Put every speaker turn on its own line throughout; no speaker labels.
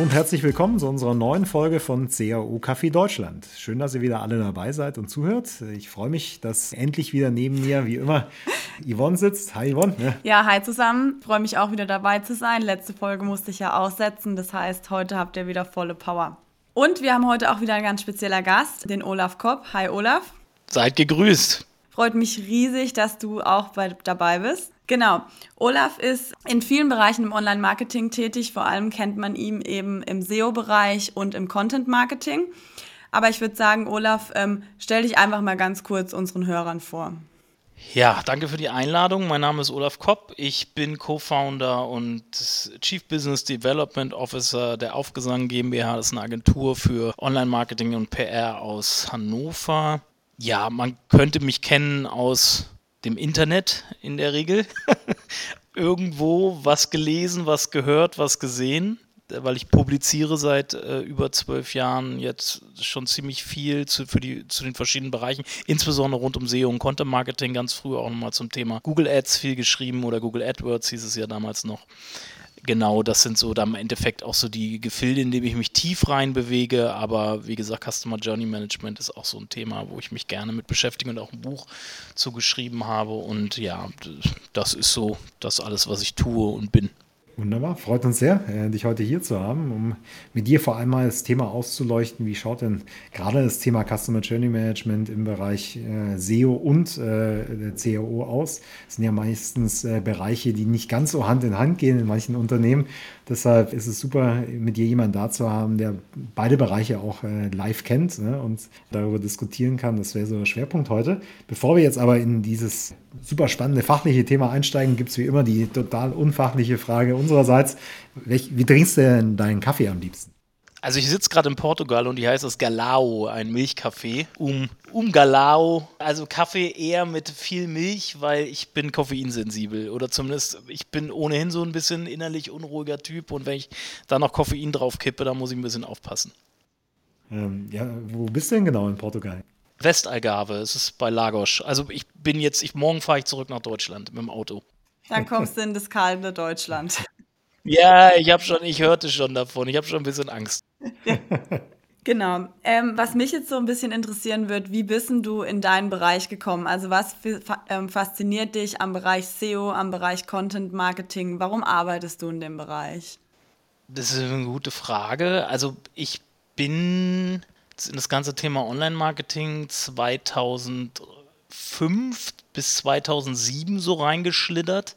Und herzlich willkommen zu unserer neuen Folge von CAO Kaffee Deutschland. Schön, dass ihr wieder alle dabei seid und zuhört. Ich freue mich, dass endlich wieder neben mir, wie immer, Yvonne sitzt. Hi Yvonne.
Ja, ja hi zusammen. Freue mich auch wieder dabei zu sein. Letzte Folge musste ich ja aussetzen. Das heißt, heute habt ihr wieder volle Power. Und wir haben heute auch wieder einen ganz spezieller Gast, den Olaf Kopp. Hi Olaf.
Seid gegrüßt.
Freut mich riesig, dass du auch bei, dabei bist. Genau. Olaf ist in vielen Bereichen im Online-Marketing tätig. Vor allem kennt man ihn eben im SEO-Bereich und im Content-Marketing. Aber ich würde sagen, Olaf, ähm, stell dich einfach mal ganz kurz unseren Hörern vor.
Ja, danke für die Einladung. Mein Name ist Olaf Kopp. Ich bin Co-Founder und Chief Business Development Officer der Aufgesang GmbH. Das ist eine Agentur für Online-Marketing und PR aus Hannover. Ja, man könnte mich kennen aus dem Internet in der Regel. Irgendwo was gelesen, was gehört, was gesehen, weil ich publiziere seit äh, über zwölf Jahren jetzt schon ziemlich viel zu, für die, zu den verschiedenen Bereichen, insbesondere rund um SEO und Content Marketing, ganz früher auch nochmal zum Thema Google Ads viel geschrieben oder Google AdWords hieß es ja damals noch genau, das sind so dann im Endeffekt auch so die Gefilde, in denen ich mich tief rein bewege. Aber wie gesagt, Customer Journey Management ist auch so ein Thema, wo ich mich gerne mit beschäftige und auch ein Buch zugeschrieben habe. Und ja, das ist so das alles, was ich tue und bin.
Wunderbar, freut uns sehr, äh, dich heute hier zu haben, um mit dir vor allem mal das Thema auszuleuchten. Wie schaut denn gerade das Thema Customer Journey Management im Bereich äh, SEO und äh, CAO aus? Das sind ja meistens Bereiche, die nicht ganz so Hand in Hand gehen in manchen Unternehmen. Deshalb ist es super, mit dir jemanden da zu haben, der beide Bereiche auch äh, live kennt ne, und darüber diskutieren kann. Das wäre so der Schwerpunkt heute. Bevor wir jetzt aber in dieses super spannende fachliche Thema einsteigen, gibt es wie immer die total unfachliche Frage unsererseits. Welch, wie trinkst du denn deinen Kaffee am liebsten?
Also ich sitze gerade in Portugal und die heißt das Galao, ein Milchkaffee. Um, um Galao, also Kaffee eher mit viel Milch, weil ich bin koffeinsensibel oder zumindest ich bin ohnehin so ein bisschen innerlich unruhiger Typ und wenn ich da noch Koffein drauf kippe, dann muss ich ein bisschen aufpassen.
Ähm, ja, wo bist du denn genau in Portugal?
Westalgarve, es ist bei Lagos. Also ich bin jetzt, ich, morgen fahre ich zurück nach Deutschland mit dem Auto.
Dann kommst du in das kalte Deutschland.
Ja, ich habe schon, ich hörte schon davon. Ich habe schon ein bisschen Angst.
Genau. Ähm, was mich jetzt so ein bisschen interessieren wird, wie bist du in deinen Bereich gekommen? Also was ähm, fasziniert dich am Bereich SEO, am Bereich Content Marketing? Warum arbeitest du in dem Bereich?
Das ist eine gute Frage. Also ich bin in das ganze Thema Online-Marketing 2005 bis 2007 so reingeschlittert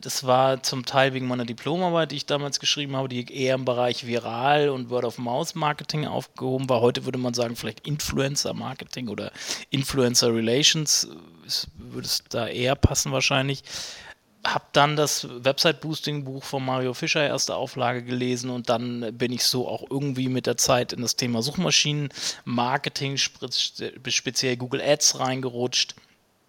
das war zum Teil wegen meiner Diplomarbeit, die ich damals geschrieben habe, die eher im Bereich Viral und Word-of-Mouse-Marketing aufgehoben war. Heute würde man sagen, vielleicht Influencer-Marketing oder Influencer-Relations würde es da eher passen wahrscheinlich. Hab dann das Website-Boosting-Buch von Mario Fischer, erste Auflage, gelesen und dann bin ich so auch irgendwie mit der Zeit in das Thema Suchmaschinen-Marketing, speziell Google Ads reingerutscht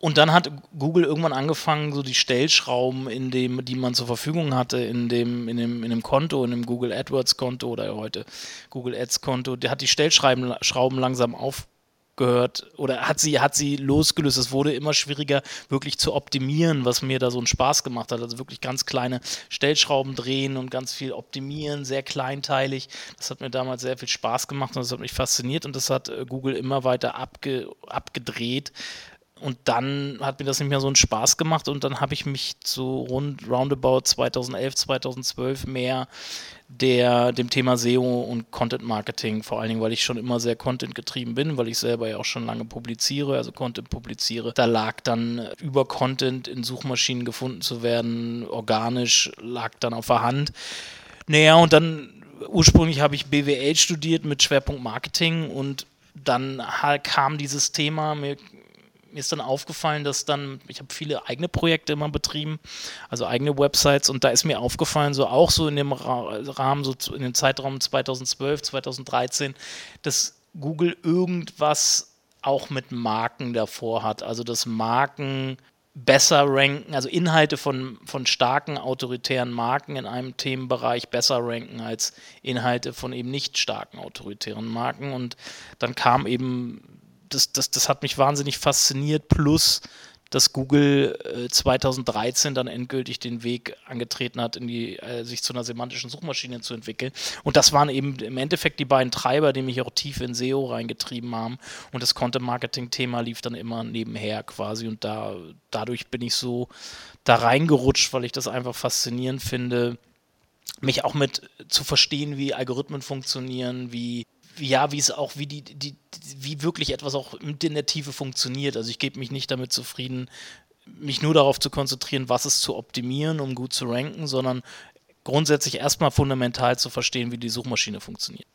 und dann hat Google irgendwann angefangen, so die Stellschrauben, in dem, die man zur Verfügung hatte, in dem, in dem, in dem Konto, in dem Google AdWords Konto oder heute Google Ads Konto, der hat die Stellschrauben Schrauben langsam aufgehört oder hat sie, hat sie losgelöst. Es wurde immer schwieriger, wirklich zu optimieren, was mir da so einen Spaß gemacht hat. Also wirklich ganz kleine Stellschrauben drehen und ganz viel optimieren, sehr kleinteilig. Das hat mir damals sehr viel Spaß gemacht und das hat mich fasziniert und das hat äh, Google immer weiter abge, abgedreht und dann hat mir das nicht mehr so einen Spaß gemacht und dann habe ich mich so rund roundabout 2011, 2012 mehr der, dem Thema SEO und Content Marketing, vor allen Dingen, weil ich schon immer sehr Content getrieben bin, weil ich selber ja auch schon lange publiziere, also Content publiziere. Da lag dann über Content in Suchmaschinen gefunden zu werden, organisch lag dann auf der Hand. Naja, und dann ursprünglich habe ich BWL studiert mit Schwerpunkt Marketing und dann kam dieses Thema, mir mir ist dann aufgefallen, dass dann, ich habe viele eigene Projekte immer betrieben, also eigene Websites und da ist mir aufgefallen, so auch so in dem Rahmen, so in dem Zeitraum 2012, 2013, dass Google irgendwas auch mit Marken davor hat, also dass Marken besser ranken, also Inhalte von, von starken autoritären Marken in einem Themenbereich besser ranken als Inhalte von eben nicht starken autoritären Marken. Und dann kam eben das, das, das hat mich wahnsinnig fasziniert, plus dass Google äh, 2013 dann endgültig den Weg angetreten hat, in die, äh, sich zu einer semantischen Suchmaschine zu entwickeln. Und das waren eben im Endeffekt die beiden Treiber, die mich auch tief in SEO reingetrieben haben. Und das Content-Marketing-Thema lief dann immer nebenher quasi. Und da, dadurch bin ich so da reingerutscht, weil ich das einfach faszinierend finde, mich auch mit zu verstehen, wie Algorithmen funktionieren, wie ja, wie es auch, wie die, die, wie wirklich etwas auch in der Tiefe funktioniert. Also ich gebe mich nicht damit zufrieden, mich nur darauf zu konzentrieren, was es zu optimieren, um gut zu ranken, sondern grundsätzlich erstmal fundamental zu verstehen, wie die Suchmaschine funktioniert.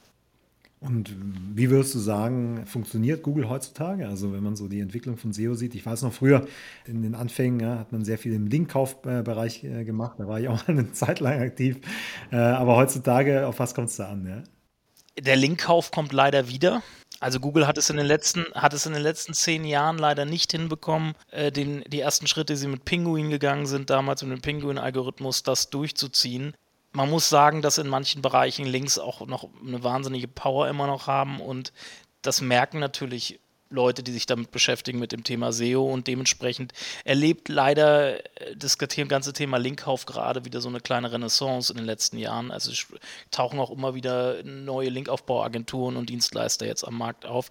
Und wie würdest du sagen, funktioniert Google heutzutage? Also wenn man so die Entwicklung von SEO sieht, ich weiß noch früher in den Anfängen ja, hat man sehr viel im Linkkaufbereich äh, gemacht, da war ich auch eine Zeit lang aktiv. Äh, aber heutzutage, auf was kommt es da an? Ja?
Der Linkkauf kommt leider wieder. Also Google hat es in den letzten, hat es in den letzten zehn Jahren leider nicht hinbekommen, äh, den, die ersten Schritte, die sie mit Pinguin gegangen sind, damals mit dem Pinguin-Algorithmus, das durchzuziehen. Man muss sagen, dass in manchen Bereichen Links auch noch eine wahnsinnige Power immer noch haben und das merken natürlich Leute, die sich damit beschäftigen mit dem Thema SEO und dementsprechend erlebt leider äh, das ganze Thema Linkkauf gerade wieder so eine kleine Renaissance in den letzten Jahren. Also tauchen auch immer wieder neue Linkaufbauagenturen und Dienstleister jetzt am Markt auf.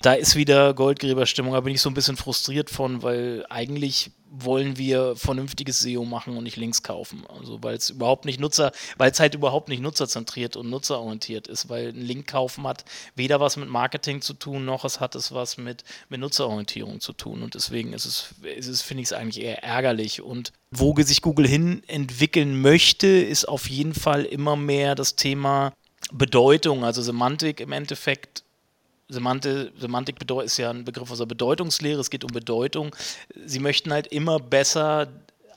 Da ist wieder Goldgräberstimmung, da bin ich so ein bisschen frustriert von, weil eigentlich wollen wir vernünftiges SEO machen und nicht Links kaufen. Also weil es überhaupt nicht Nutzer, weil es halt überhaupt nicht nutzerzentriert und nutzerorientiert ist, weil ein Link kaufen hat weder was mit Marketing zu tun, noch es hat es was mit, mit Nutzerorientierung zu tun. Und deswegen ist es, ist es finde ich es eigentlich eher ärgerlich. Und wo sich Google hin entwickeln möchte, ist auf jeden Fall immer mehr das Thema Bedeutung, also Semantik im Endeffekt Semantik, Semantik ist ja ein Begriff aus der Bedeutungslehre, es geht um Bedeutung. Sie möchten halt immer besser,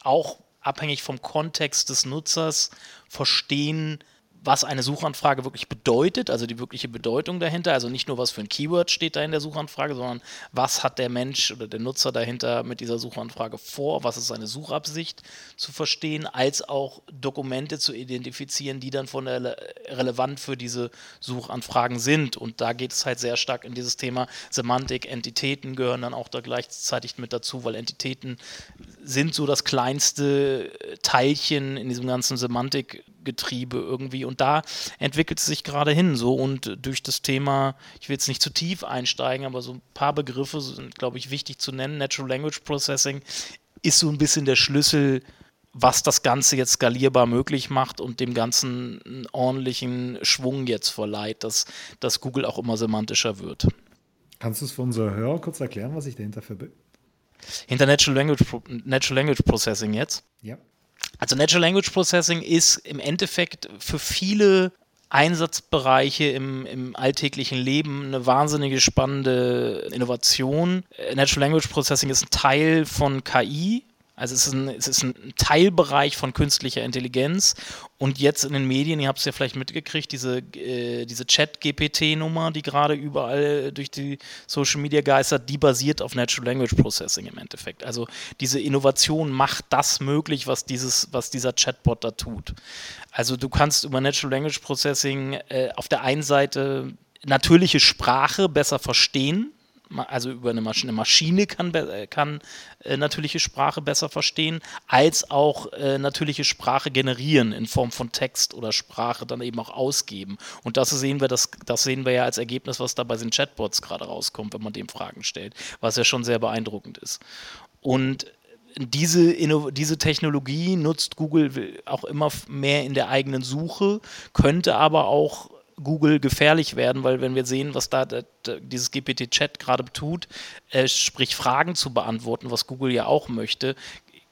auch abhängig vom Kontext des Nutzers, verstehen, was eine Suchanfrage wirklich bedeutet, also die wirkliche Bedeutung dahinter. Also nicht nur, was für ein Keyword steht da in der Suchanfrage, sondern was hat der Mensch oder der Nutzer dahinter mit dieser Suchanfrage vor, was ist seine Suchabsicht zu verstehen, als auch Dokumente zu identifizieren, die dann von der relevant für diese Suchanfragen sind. Und da geht es halt sehr stark in dieses Thema Semantik, Entitäten gehören dann auch da gleichzeitig mit dazu, weil Entitäten sind so das kleinste Teilchen in diesem ganzen Semantik Getriebe irgendwie. Und da entwickelt es sich gerade hin so. Und durch das Thema, ich will jetzt nicht zu tief einsteigen, aber so ein paar Begriffe sind, glaube ich, wichtig zu nennen. Natural Language Processing ist so ein bisschen der Schlüssel, was das Ganze jetzt skalierbar möglich macht und dem Ganzen einen ordentlichen Schwung jetzt verleiht, dass, dass Google auch immer semantischer wird.
Kannst du es für unsere Hörer kurz erklären, was sich dahinter verbirgt?
Hinter Natural Language, Natural Language Processing jetzt?
Ja.
Also Natural Language Processing ist im Endeffekt für viele Einsatzbereiche im, im alltäglichen Leben eine wahnsinnige spannende Innovation. Natural Language Processing ist ein Teil von KI, also es ist, ein, es ist ein Teilbereich von künstlicher Intelligenz. Und jetzt in den Medien, ihr habt es ja vielleicht mitgekriegt, diese, äh, diese Chat-GPT-Nummer, die gerade überall durch die Social Media geistert, die basiert auf Natural Language Processing im Endeffekt. Also diese Innovation macht das möglich, was, dieses, was dieser Chatbot da tut. Also du kannst über Natural Language Processing äh, auf der einen Seite natürliche Sprache besser verstehen also über eine Maschine, eine Maschine kann, kann äh, natürliche Sprache besser verstehen, als auch äh, natürliche Sprache generieren in Form von Text oder Sprache dann eben auch ausgeben. Und das sehen wir, das, das sehen wir ja als Ergebnis, was da bei den Chatbots gerade rauskommt, wenn man dem Fragen stellt, was ja schon sehr beeindruckend ist. Und diese, diese Technologie nutzt Google auch immer mehr in der eigenen Suche, könnte aber auch Google gefährlich werden, weil wenn wir sehen, was da, dieses GPT-Chat gerade tut, äh, sprich Fragen zu beantworten, was Google ja auch möchte,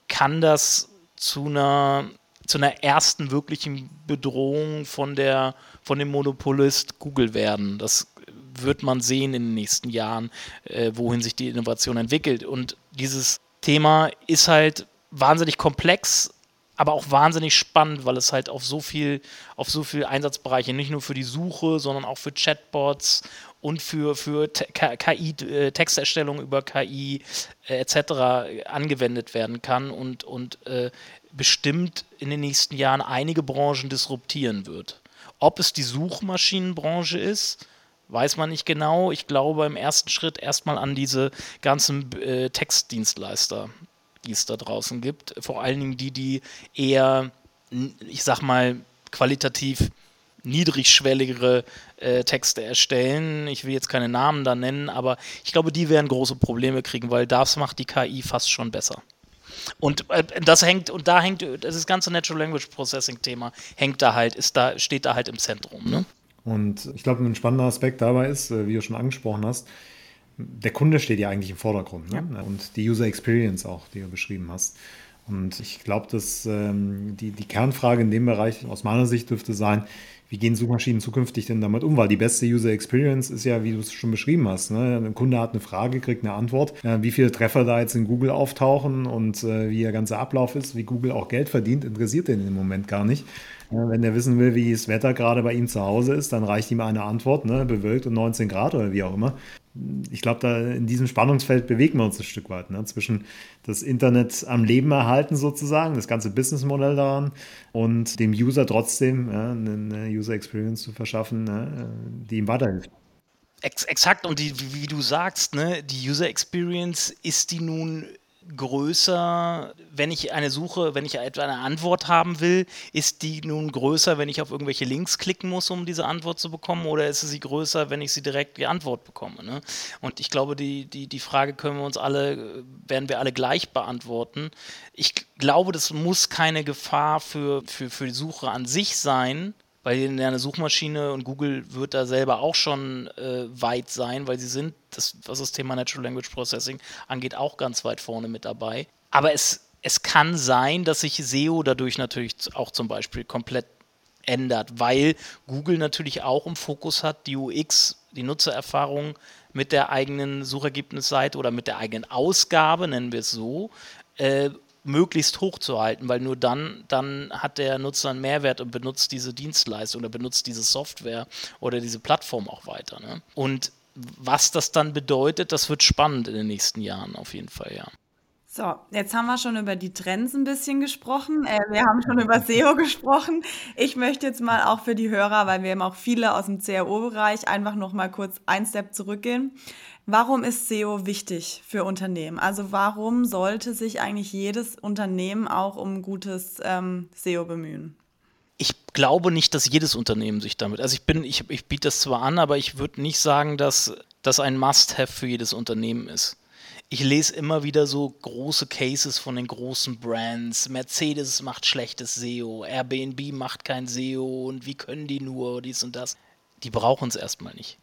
kann das zu einer zu einer ersten wirklichen Bedrohung von der von dem Monopolist Google werden. Das wird man sehen in den nächsten Jahren, äh, wohin sich die Innovation entwickelt. Und dieses Thema ist halt wahnsinnig komplex, aber auch wahnsinnig spannend, weil es halt auf so viel, auf so viel Einsatzbereiche, nicht nur für die Suche, sondern auch für Chatbots und für, für KI, äh, Texterstellung über KI äh, etc. angewendet werden kann und, und äh, bestimmt in den nächsten Jahren einige Branchen disruptieren wird. Ob es die Suchmaschinenbranche ist, Weiß man nicht genau. Ich glaube im ersten Schritt erstmal an diese ganzen äh, Textdienstleister, die es da draußen gibt. Vor allen Dingen die, die eher, ich sag mal, qualitativ niedrigschwelligere äh, Texte erstellen. Ich will jetzt keine Namen da nennen, aber ich glaube, die werden große Probleme kriegen, weil das macht die KI fast schon besser. Und äh, das hängt, und da hängt, das ganze Natural Language Processing Thema hängt da halt, ist da, steht da halt im Zentrum. Ne?
Und ich glaube, ein spannender Aspekt dabei ist, äh, wie du schon angesprochen hast, der Kunde steht ja eigentlich im Vordergrund ne? ja. und die User Experience auch, die du beschrieben hast. Und ich glaube, dass ähm, die, die Kernfrage in dem Bereich aus meiner Sicht dürfte sein, wie gehen Suchmaschinen zukünftig denn damit um? Weil die beste User Experience ist ja, wie du es schon beschrieben hast. Ne? Ein Kunde hat eine Frage, kriegt eine Antwort. Äh, wie viele Treffer da jetzt in Google auftauchen und äh, wie der ganze Ablauf ist, wie Google auch Geld verdient, interessiert den im Moment gar nicht. Äh, wenn er wissen will, wie das Wetter gerade bei ihm zu Hause ist, dann reicht ihm eine Antwort, ne? bewölkt und 19 Grad oder wie auch immer ich glaube, da in diesem Spannungsfeld bewegen wir uns ein Stück weit. Ne? Zwischen das Internet am Leben erhalten sozusagen, das ganze Businessmodell daran und dem User trotzdem ja, eine User Experience zu verschaffen, ne? die ihm weiterhilft.
Ex exakt, und die, wie, wie, du sagst, ne, die User Experience ist die nun größer, wenn ich eine Suche, wenn ich etwa eine Antwort haben will, ist die nun größer, wenn ich auf irgendwelche Links klicken muss, um diese Antwort zu bekommen, oder ist sie größer, wenn ich sie direkt die Antwort bekomme? Ne? Und ich glaube, die, die, die Frage können wir uns alle, werden wir alle gleich beantworten. Ich glaube, das muss keine Gefahr für, für, für die Suche an sich sein, weil in einer Suchmaschine und Google wird da selber auch schon äh, weit sein, weil sie sind, das, was das Thema Natural Language Processing angeht, auch ganz weit vorne mit dabei. Aber es, es kann sein, dass sich SEO dadurch natürlich auch zum Beispiel komplett ändert, weil Google natürlich auch im Fokus hat, die UX, die Nutzererfahrung mit der eigenen Suchergebnisseite oder mit der eigenen Ausgabe, nennen wir es so, äh, möglichst hoch zu halten, weil nur dann, dann hat der Nutzer einen Mehrwert und benutzt diese Dienstleistung oder benutzt diese Software oder diese Plattform auch weiter. Ne? Und was das dann bedeutet, das wird spannend in den nächsten Jahren auf jeden Fall, ja.
So, jetzt haben wir schon über die Trends ein bisschen gesprochen. Äh, wir haben schon über SEO gesprochen. Ich möchte jetzt mal auch für die Hörer, weil wir haben auch viele aus dem CRO-Bereich, einfach noch mal kurz ein Step zurückgehen. Warum ist SEO wichtig für Unternehmen? Also warum sollte sich eigentlich jedes Unternehmen auch um gutes ähm, SEO bemühen?
Ich glaube nicht, dass jedes Unternehmen sich damit. Also ich bin, ich, ich biete das zwar an, aber ich würde nicht sagen, dass das ein Must-have für jedes Unternehmen ist ich lese immer wieder so große Cases von den großen Brands. Mercedes macht schlechtes SEO, Airbnb macht kein SEO und wie können die nur dies und das. Die brauchen es erstmal nicht.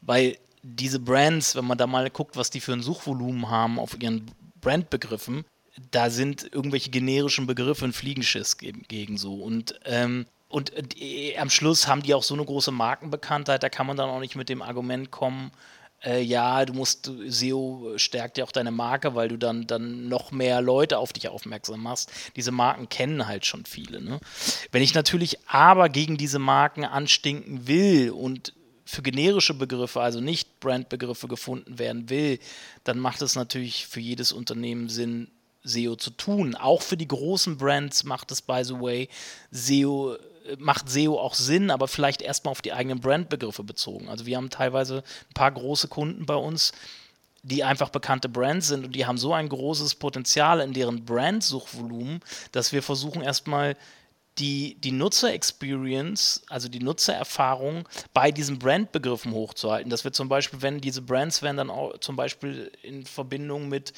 Weil diese Brands, wenn man da mal guckt, was die für ein Suchvolumen haben auf ihren Brandbegriffen, da sind irgendwelche generischen Begriffe ein Fliegenschiss gegen, so. Und, ähm, und äh, am Schluss haben die auch so eine große Markenbekanntheit, da kann man dann auch nicht mit dem Argument kommen, äh, ja, du musst, SEO stärkt ja auch deine Marke, weil du dann, dann noch mehr Leute auf dich aufmerksam machst. Diese Marken kennen halt schon viele. Ne? Wenn ich natürlich aber gegen diese Marken anstinken will und für generische Begriffe, also nicht Brandbegriffe gefunden werden will, dann macht es natürlich für jedes Unternehmen Sinn, SEO zu tun. Auch für die großen Brands macht es, by the way, SEO macht SEO auch Sinn, aber vielleicht erstmal auf die eigenen Brandbegriffe bezogen. Also wir haben teilweise ein paar große Kunden bei uns, die einfach bekannte Brands sind und die haben so ein großes Potenzial in deren Brandsuchvolumen, dass wir versuchen erstmal die, die Nutzer-Experience, also die Nutzererfahrung bei diesen Brandbegriffen hochzuhalten. Dass wir zum Beispiel, wenn diese Brands werden dann auch zum Beispiel in Verbindung mit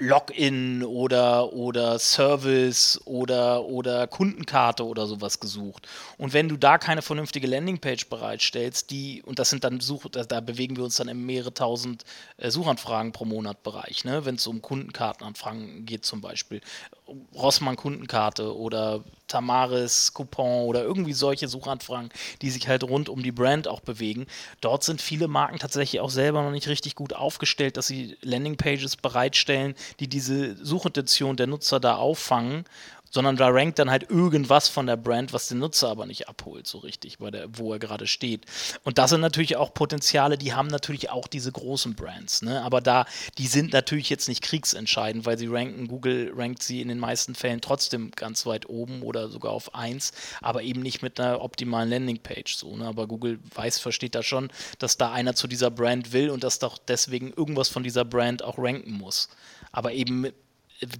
Login oder, oder Service oder, oder Kundenkarte oder sowas gesucht. Und wenn du da keine vernünftige Landingpage bereitstellst, die, und das sind dann Such, da, da bewegen wir uns dann im mehrere tausend äh, Suchanfragen pro Monat Bereich, ne? wenn es um Kundenkartenanfragen geht zum Beispiel. Rossmann Kundenkarte oder Tamaris Coupon oder irgendwie solche Suchanfragen, die sich halt rund um die Brand auch bewegen. Dort sind viele Marken tatsächlich auch selber noch nicht richtig gut aufgestellt, dass sie Landingpages bereitstellen, die diese Suchintention der Nutzer da auffangen sondern da rankt dann halt irgendwas von der Brand, was den Nutzer aber nicht abholt, so richtig, bei der, wo er gerade steht. Und das sind natürlich auch Potenziale, die haben natürlich auch diese großen Brands, ne? aber da, die sind natürlich jetzt nicht kriegsentscheidend, weil sie ranken, Google rankt sie in den meisten Fällen trotzdem ganz weit oben oder sogar auf 1, aber eben nicht mit einer optimalen Landingpage, so, ne? aber Google weiß, versteht da schon, dass da einer zu dieser Brand will und dass doch deswegen irgendwas von dieser Brand auch ranken muss. Aber eben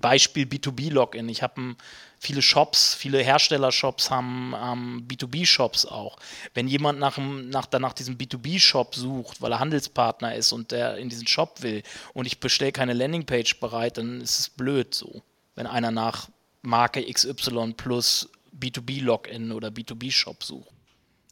Beispiel B2B-Login. Ich habe viele Shops, viele Herstellershops haben ähm, B2B-Shops auch. Wenn jemand nach, nach, nach diesem B2B-Shop sucht, weil er Handelspartner ist und der in diesen Shop will und ich bestelle keine Landingpage bereit, dann ist es blöd so. Wenn einer nach Marke XY plus B2B-Login oder B2B-Shop sucht.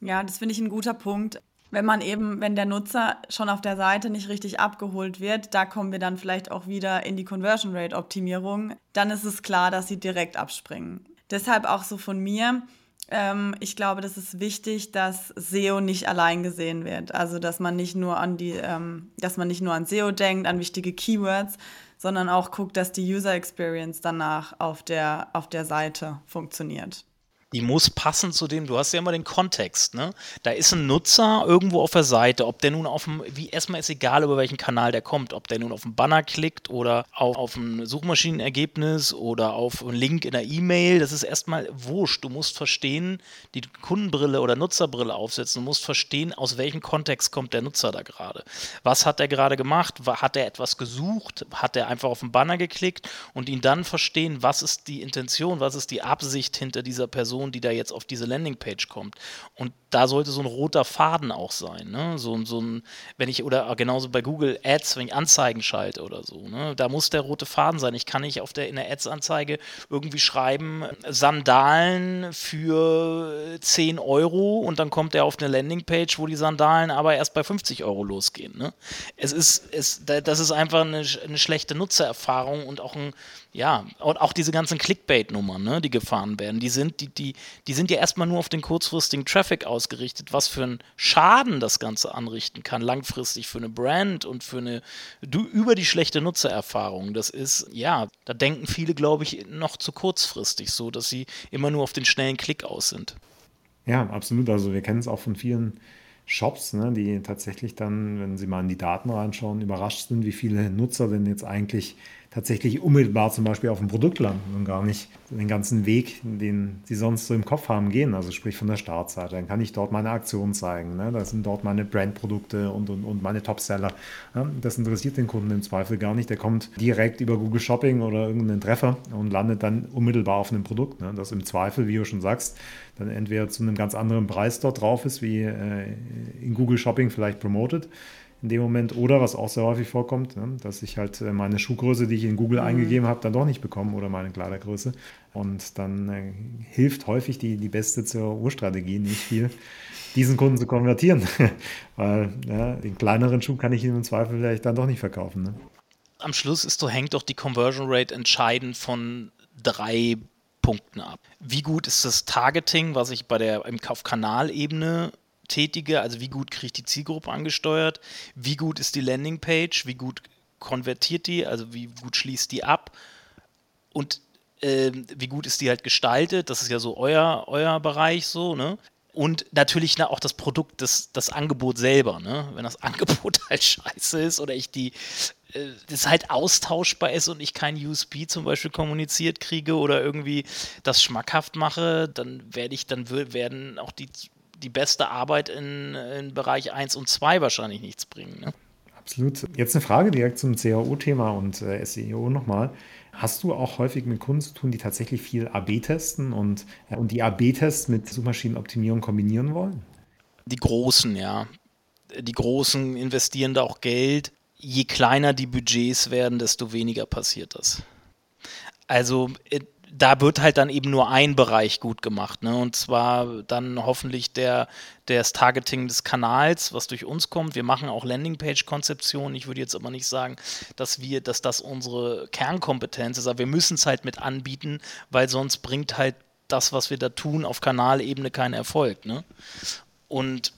Ja, das finde ich ein guter Punkt wenn man eben, wenn der Nutzer schon auf der Seite nicht richtig abgeholt wird, da kommen wir dann vielleicht auch wieder in die Conversion Rate Optimierung, dann ist es klar, dass sie direkt abspringen. Deshalb auch so von mir. Ähm, ich glaube, das ist wichtig, dass SEO nicht allein gesehen wird. Also, dass man nicht nur an die, ähm, dass man nicht nur an SEO denkt, an wichtige Keywords, sondern auch guckt, dass die User Experience danach auf der, auf der Seite funktioniert
die muss passen zu dem, du hast ja immer den Kontext, ne? Da ist ein Nutzer irgendwo auf der Seite, ob der nun auf dem, wie erstmal ist egal, über welchen Kanal der kommt, ob der nun auf einen Banner klickt oder auf, auf ein Suchmaschinenergebnis oder auf einen Link in der E-Mail, das ist erstmal wurscht. Du musst verstehen, die Kundenbrille oder Nutzerbrille aufsetzen, du musst verstehen, aus welchem Kontext kommt der Nutzer da gerade. Was hat er gerade gemacht? Hat er etwas gesucht? Hat er einfach auf einen Banner geklickt und ihn dann verstehen, was ist die Intention, was ist die Absicht hinter dieser Person? Person, die da jetzt auf diese Landingpage kommt. Und da sollte so ein roter Faden auch sein. Ne? So, so ein, wenn ich, oder genauso bei Google Ads, wenn ich Anzeigen schalte oder so, ne? da muss der rote Faden sein. Ich kann nicht auf der, in der Ads-Anzeige irgendwie schreiben, Sandalen für 10 Euro und dann kommt er auf eine Landingpage, wo die Sandalen aber erst bei 50 Euro losgehen. Ne? Es ist, es, das ist einfach eine, eine schlechte Nutzererfahrung und auch ein, ja, und auch diese ganzen Clickbait-Nummern, ne, die gefahren werden, die sind, die, die, die sind ja erstmal nur auf den kurzfristigen Traffic ausgerichtet, was für einen Schaden das Ganze anrichten kann, langfristig für eine Brand und für eine, du, über die schlechte Nutzererfahrung. Das ist, ja, da denken viele, glaube ich, noch zu kurzfristig so, dass sie immer nur auf den schnellen Klick aus sind.
Ja, absolut. Also wir kennen es auch von vielen Shops, ne, die tatsächlich dann, wenn sie mal in die Daten reinschauen, überrascht sind, wie viele Nutzer denn jetzt eigentlich tatsächlich unmittelbar zum Beispiel auf dem Produkt landen und gar nicht den ganzen Weg, den sie sonst so im Kopf haben, gehen. Also sprich von der Startseite. Dann kann ich dort meine Aktion zeigen. Ne? Das sind dort meine Brandprodukte und, und, und meine Topseller. Ja? Das interessiert den Kunden im Zweifel gar nicht. Der kommt direkt über Google Shopping oder irgendeinen Treffer und landet dann unmittelbar auf einem Produkt. Ne? Das im Zweifel, wie du schon sagst, dann entweder zu einem ganz anderen Preis dort drauf ist, wie äh, in Google Shopping vielleicht promoted in dem Moment. Oder was auch sehr häufig vorkommt, ne, dass ich halt äh, meine Schuhgröße, die ich in Google mhm. eingegeben habe, dann doch nicht bekomme oder meine Kleidergröße. Und dann äh, hilft häufig die, die beste zur Urstrategie nicht viel, diesen Kunden zu konvertieren. Weil ja, den kleineren Schuh kann ich ihm im Zweifel vielleicht dann doch nicht verkaufen. Ne?
Am Schluss ist so, hängt doch die Conversion Rate entscheidend von drei Punkten ab. Wie gut ist das Targeting, was ich bei der auf Kanalebene tätige, also wie gut kriege ich die Zielgruppe angesteuert, wie gut ist die Landingpage, wie gut konvertiert die, also wie gut schließt die ab und äh, wie gut ist die halt gestaltet, das ist ja so euer, euer Bereich so, ne? Und natürlich na, auch das Produkt, das, das Angebot selber, ne? Wenn das Angebot halt scheiße ist oder ich die äh, das halt austauschbar ist und ich kein USP zum Beispiel kommuniziert kriege oder irgendwie das schmackhaft mache, dann werde ich, dann werden auch die die beste Arbeit in, in Bereich 1 und 2 wahrscheinlich nichts bringen. Ne?
Absolut. Jetzt eine Frage direkt zum CAO-Thema und äh, SEO nochmal. Hast du auch häufig mit Kunden zu tun, die tatsächlich viel AB testen und, äh, und die AB-Tests mit Suchmaschinenoptimierung kombinieren wollen?
Die Großen, ja. Die Großen investieren da auch Geld. Je kleiner die Budgets werden, desto weniger passiert das. Also äh, da wird halt dann eben nur ein Bereich gut gemacht, ne? Und zwar dann hoffentlich der, das Targeting des Kanals, was durch uns kommt. Wir machen auch Landingpage-Konzeption. Ich würde jetzt aber nicht sagen, dass wir, dass das unsere Kernkompetenz ist, aber wir müssen es halt mit anbieten, weil sonst bringt halt das, was wir da tun, auf Kanalebene keinen Erfolg. Ne? Und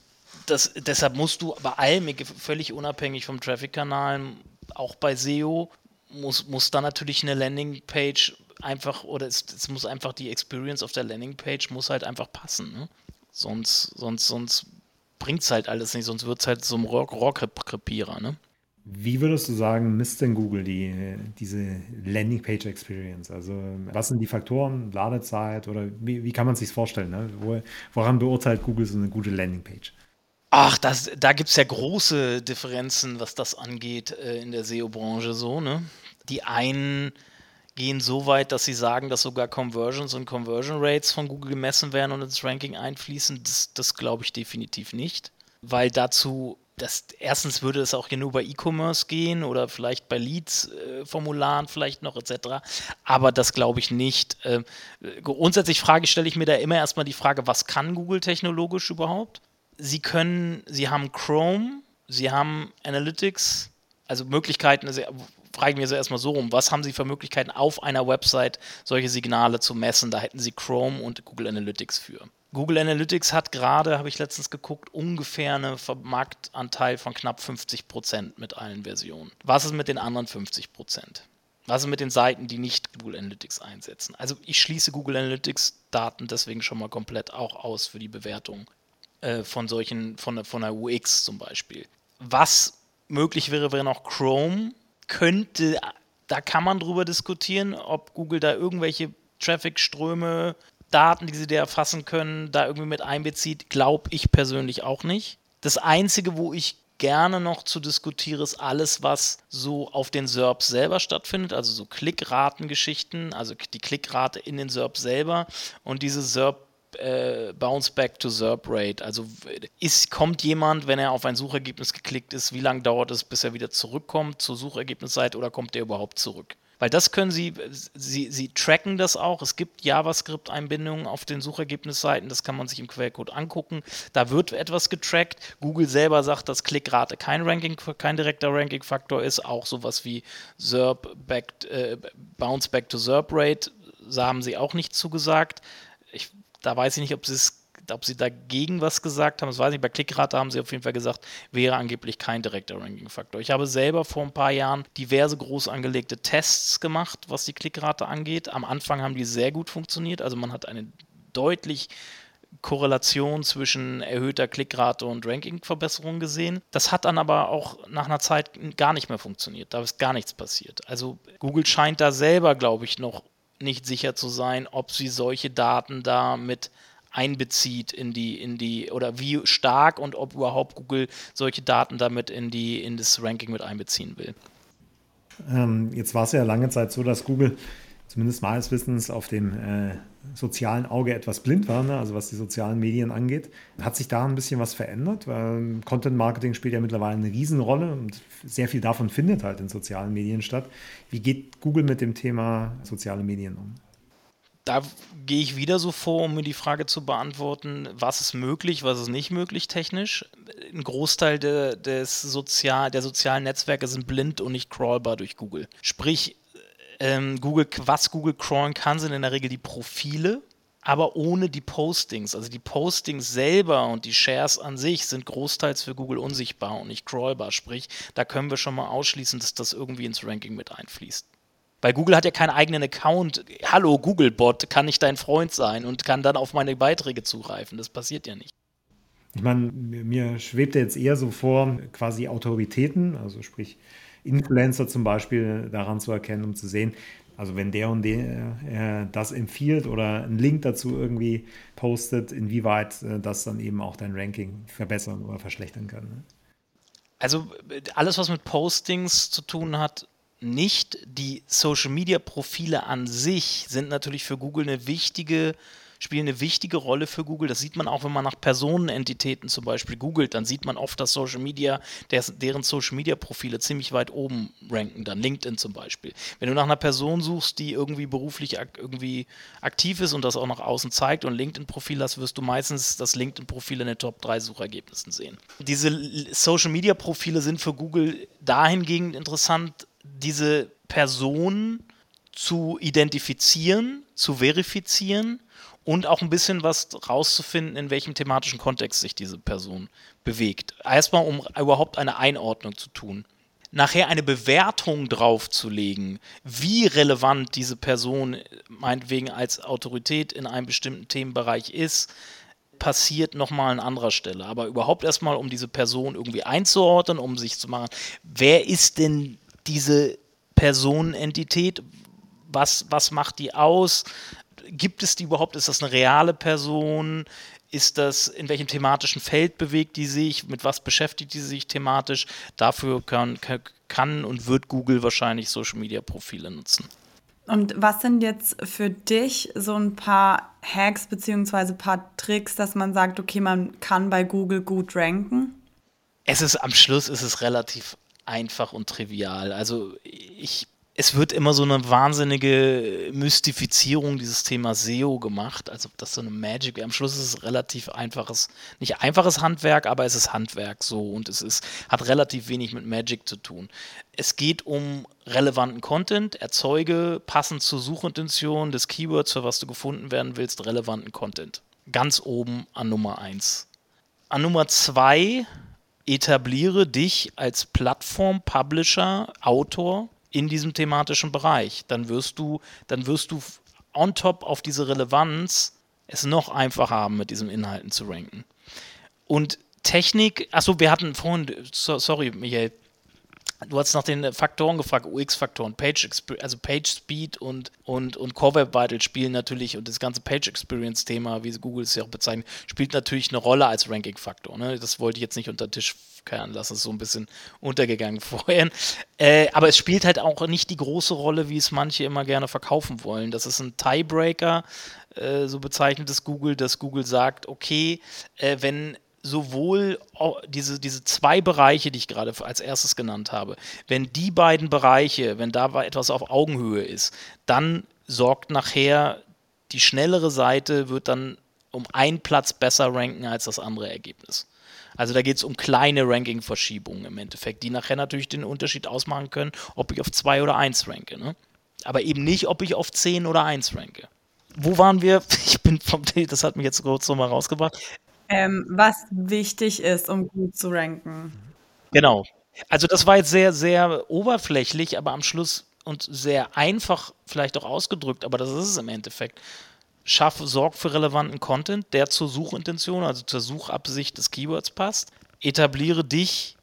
das, deshalb musst du bei allem, völlig unabhängig vom Traffic-Kanal, auch bei SEO, muss, muss da natürlich eine Landingpage einfach, oder es, es muss einfach die Experience auf der Landingpage muss halt einfach passen. Ne? Sonst, sonst, sonst bringt es halt alles nicht, sonst wird es halt so ein Rohrkrepierer. Ne?
Wie würdest du sagen, misst denn Google die, diese Landingpage Experience? Also was sind die Faktoren, Ladezeit oder wie, wie kann man sich vorstellen? Ne? Wo, woran beurteilt Google so eine gute Landingpage?
Ach, das, da gibt es ja große Differenzen, was das angeht äh, in der SEO-Branche so. Ne? Die einen gehen so weit, dass sie sagen, dass sogar Conversions und Conversion Rates von Google gemessen werden und ins Ranking einfließen. Das, das glaube ich definitiv nicht, weil dazu das, erstens würde es auch hier nur bei E-Commerce gehen oder vielleicht bei Leads-Formularen vielleicht noch etc. Aber das glaube ich nicht. Äh, grundsätzlich frage, stelle ich mir da immer erstmal die Frage, was kann Google technologisch überhaupt? Sie können, Sie haben Chrome, Sie haben Analytics, also Möglichkeiten, also frage ich mir so erstmal so rum, was haben Sie für Möglichkeiten auf einer Website solche Signale zu messen? Da hätten Sie Chrome und Google Analytics für. Google Analytics hat gerade, habe ich letztens geguckt, ungefähr einen Marktanteil von knapp 50 Prozent mit allen Versionen. Was ist mit den anderen 50 Prozent? Was ist mit den Seiten, die nicht Google Analytics einsetzen? Also ich schließe Google Analytics Daten deswegen schon mal komplett auch aus für die Bewertung äh, von solchen, von, von der UX zum Beispiel. Was möglich wäre, wäre noch Chrome. Könnte, da kann man drüber diskutieren, ob Google da irgendwelche Traffic-Ströme Daten, die sie dir erfassen können, da irgendwie mit einbezieht, glaube ich persönlich auch nicht. Das Einzige, wo ich gerne noch zu diskutiere, ist alles, was so auf den SERPs selber stattfindet, also so Klickratengeschichten, also die Klickrate in den SERP selber und diese SERP äh, Bounce Back to SERP Rate. Also ist, kommt jemand, wenn er auf ein Suchergebnis geklickt ist, wie lange dauert es, bis er wieder zurückkommt zur Suchergebnisseite oder kommt er überhaupt zurück? Weil das können Sie, Sie, Sie tracken das auch. Es gibt JavaScript-Einbindungen auf den Suchergebnisseiten, das kann man sich im Quellcode angucken. Da wird etwas getrackt. Google selber sagt, dass Klickrate kein Ranking, kein direkter Ranking-Faktor ist. Auch sowas wie SERP back, äh, Bounce Back to SERP Rate, da haben sie auch nicht zugesagt. Ich, da weiß ich nicht, ob sie ob sie dagegen was gesagt haben, das weiß ich. Bei Klickrate haben sie auf jeden Fall gesagt, wäre angeblich kein direkter Ranking-Faktor. Ich habe selber vor ein paar Jahren diverse groß angelegte Tests gemacht, was die Klickrate angeht. Am Anfang haben die sehr gut funktioniert. Also man hat eine deutlich Korrelation zwischen erhöhter Klickrate und Ranking-Verbesserung gesehen. Das hat dann aber auch nach einer Zeit gar nicht mehr funktioniert. Da ist gar nichts passiert. Also Google scheint da selber, glaube ich, noch nicht sicher zu sein, ob sie solche Daten da mit einbezieht in die, in die, oder wie stark und ob überhaupt Google solche Daten damit in die, in das Ranking mit einbeziehen will.
Ähm, jetzt war es ja lange Zeit so, dass Google zumindest meines Wissens auf dem äh, sozialen Auge etwas blind war, ne? also was die sozialen Medien angeht. Hat sich da ein bisschen was verändert? Weil Content Marketing spielt ja mittlerweile eine Riesenrolle und sehr viel davon findet halt in sozialen Medien statt. Wie geht Google mit dem Thema soziale Medien um?
da gehe ich wieder so vor, um mir die Frage zu beantworten, was ist möglich, was ist nicht möglich technisch. Ein Großteil de, des Sozial, der sozialen Netzwerke sind blind und nicht crawlbar durch Google. Sprich, ähm, Google, was Google crawlen kann, sind in der Regel die Profile, aber ohne die Postings. Also die Postings selber und die Shares an sich sind großteils für Google unsichtbar und nicht crawlbar. Sprich, da können wir schon mal ausschließen, dass das irgendwie ins Ranking mit einfließt. Weil Google hat ja keinen eigenen Account. Hallo Googlebot, kann ich dein Freund sein und kann dann auf meine Beiträge zugreifen. Das passiert ja nicht.
Ich meine, mir schwebt jetzt eher so vor, quasi Autoritäten, also sprich Influencer zum Beispiel daran zu erkennen, um zu sehen, also wenn der und der äh, das empfiehlt oder einen Link dazu irgendwie postet, inwieweit äh, das dann eben auch dein Ranking verbessern oder verschlechtern kann. Ne?
Also alles, was mit Postings zu tun hat, nicht. Die Social Media Profile an sich sind natürlich für Google eine wichtige, spielen eine wichtige Rolle für Google. Das sieht man auch, wenn man nach Personenentitäten zum Beispiel googelt, dann sieht man oft, dass Social Media, deren Social Media Profile ziemlich weit oben ranken, dann LinkedIn zum Beispiel. Wenn du nach einer Person suchst, die irgendwie beruflich irgendwie aktiv ist und das auch nach außen zeigt und LinkedIn-Profil hast, wirst du meistens das LinkedIn-Profil in den Top 3 Suchergebnissen sehen. Diese Social Media Profile sind für Google dahingehend interessant, diese Person zu identifizieren, zu verifizieren und auch ein bisschen was rauszufinden, in welchem thematischen Kontext sich diese Person bewegt. Erstmal, um überhaupt eine Einordnung zu tun. nachher eine Bewertung draufzulegen, wie relevant diese Person meinetwegen als Autorität in einem bestimmten Themenbereich ist, passiert nochmal an anderer Stelle. Aber überhaupt erstmal, um diese Person irgendwie einzuordnen, um sich zu machen, wer ist denn diese Personenentität? Was, was macht die aus? Gibt es die überhaupt? Ist das eine reale Person? Ist das, in welchem thematischen Feld bewegt die sich? Mit was beschäftigt die sich thematisch? Dafür kann, kann und wird Google wahrscheinlich Social Media Profile nutzen.
Und was sind jetzt für dich so ein paar Hacks beziehungsweise paar Tricks, dass man sagt, okay, man kann bei Google gut ranken?
Es ist am Schluss ist es relativ einfach und trivial. Also ich es wird immer so eine wahnsinnige Mystifizierung dieses Thema SEO gemacht, als ob das so eine Magic. Am Schluss ist es relativ einfaches, nicht einfaches Handwerk, aber es ist Handwerk so und es ist, hat relativ wenig mit Magic zu tun. Es geht um relevanten Content, erzeuge passend zur Suchintention des Keywords, für was du gefunden werden willst, relevanten Content. Ganz oben an Nummer 1. An Nummer 2 etabliere dich als Plattform, Publisher, Autor in diesem thematischen Bereich. Dann wirst du, dann wirst du on top auf diese Relevanz es noch einfacher haben, mit diesen Inhalten zu ranken. Und Technik, achso, wir hatten vorhin, sorry, Michael, Du hast nach den Faktoren gefragt, UX-Faktoren, Page also Page Speed und, und, und Core Web Vital spielen natürlich und das ganze Page Experience-Thema, wie Google es ja auch bezeichnet, spielt natürlich eine Rolle als Ranking-Faktor. Ne? Das wollte ich jetzt nicht unter den Tisch kehren lassen, ist so ein bisschen untergegangen vorhin. Äh, aber es spielt halt auch nicht die große Rolle, wie es manche immer gerne verkaufen wollen. Das ist ein Tiebreaker, äh, so bezeichnet es Google, dass Google sagt, okay, äh, wenn sowohl diese, diese zwei Bereiche, die ich gerade als erstes genannt habe, wenn die beiden Bereiche, wenn da etwas auf Augenhöhe ist, dann sorgt nachher die schnellere Seite, wird dann um einen Platz besser ranken als das andere Ergebnis. Also da geht es um kleine Ranking-Verschiebungen im Endeffekt, die nachher natürlich den Unterschied ausmachen können, ob ich auf 2 oder 1 ranke. Ne? Aber eben nicht, ob ich auf 10 oder 1 ranke. Wo waren wir? Ich bin vom das hat mich jetzt kurz nochmal rausgebracht.
Ähm, was wichtig ist, um gut zu ranken.
Genau. Also das war jetzt sehr, sehr oberflächlich, aber am Schluss und sehr einfach vielleicht auch ausgedrückt, aber das ist es im Endeffekt. Schaff, sorg für relevanten Content, der zur Suchintention, also zur Suchabsicht des Keywords passt. Etabliere dich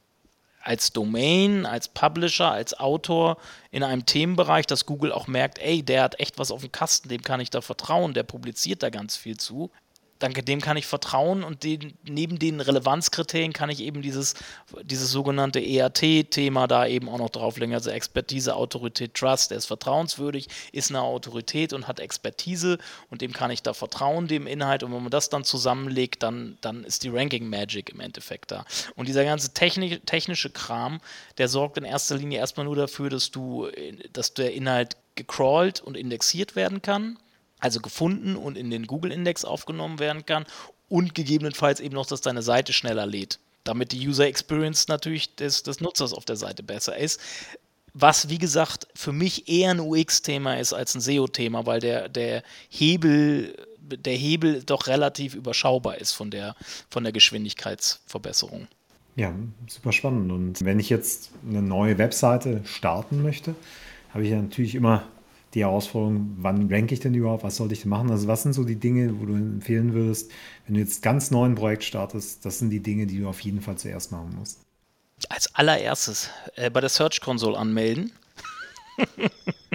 als Domain, als Publisher, als Autor in einem Themenbereich, dass Google auch merkt, ey, der hat echt was auf dem Kasten, dem kann ich da vertrauen, der publiziert da ganz viel zu danke dem kann ich vertrauen und den, neben den Relevanzkriterien kann ich eben dieses, dieses sogenannte EAT-Thema da eben auch noch drauflegen. Also Expertise, Autorität, Trust, der ist vertrauenswürdig, ist eine Autorität und hat Expertise und dem kann ich da vertrauen, dem Inhalt. Und wenn man das dann zusammenlegt, dann, dann ist die Ranking Magic im Endeffekt da. Und dieser ganze technisch, technische Kram, der sorgt in erster Linie erstmal nur dafür, dass du, dass der Inhalt gecrawlt und indexiert werden kann also gefunden und in den Google-Index aufgenommen werden kann und gegebenenfalls eben noch, dass deine Seite schneller lädt, damit die User Experience natürlich des, des Nutzers auf der Seite besser ist. Was, wie gesagt, für mich eher ein UX-Thema ist als ein SEO-Thema, weil der, der Hebel, der Hebel doch relativ überschaubar ist von der, von der Geschwindigkeitsverbesserung.
Ja, super spannend. Und wenn ich jetzt eine neue Webseite starten möchte, habe ich ja natürlich immer die Herausforderung, wann ranke ich denn überhaupt, was sollte ich denn machen? Also was sind so die Dinge, wo du empfehlen würdest, wenn du jetzt ganz neu ein Projekt startest, das sind die Dinge, die du auf jeden Fall zuerst machen musst.
Als allererstes äh, bei der Search Console anmelden.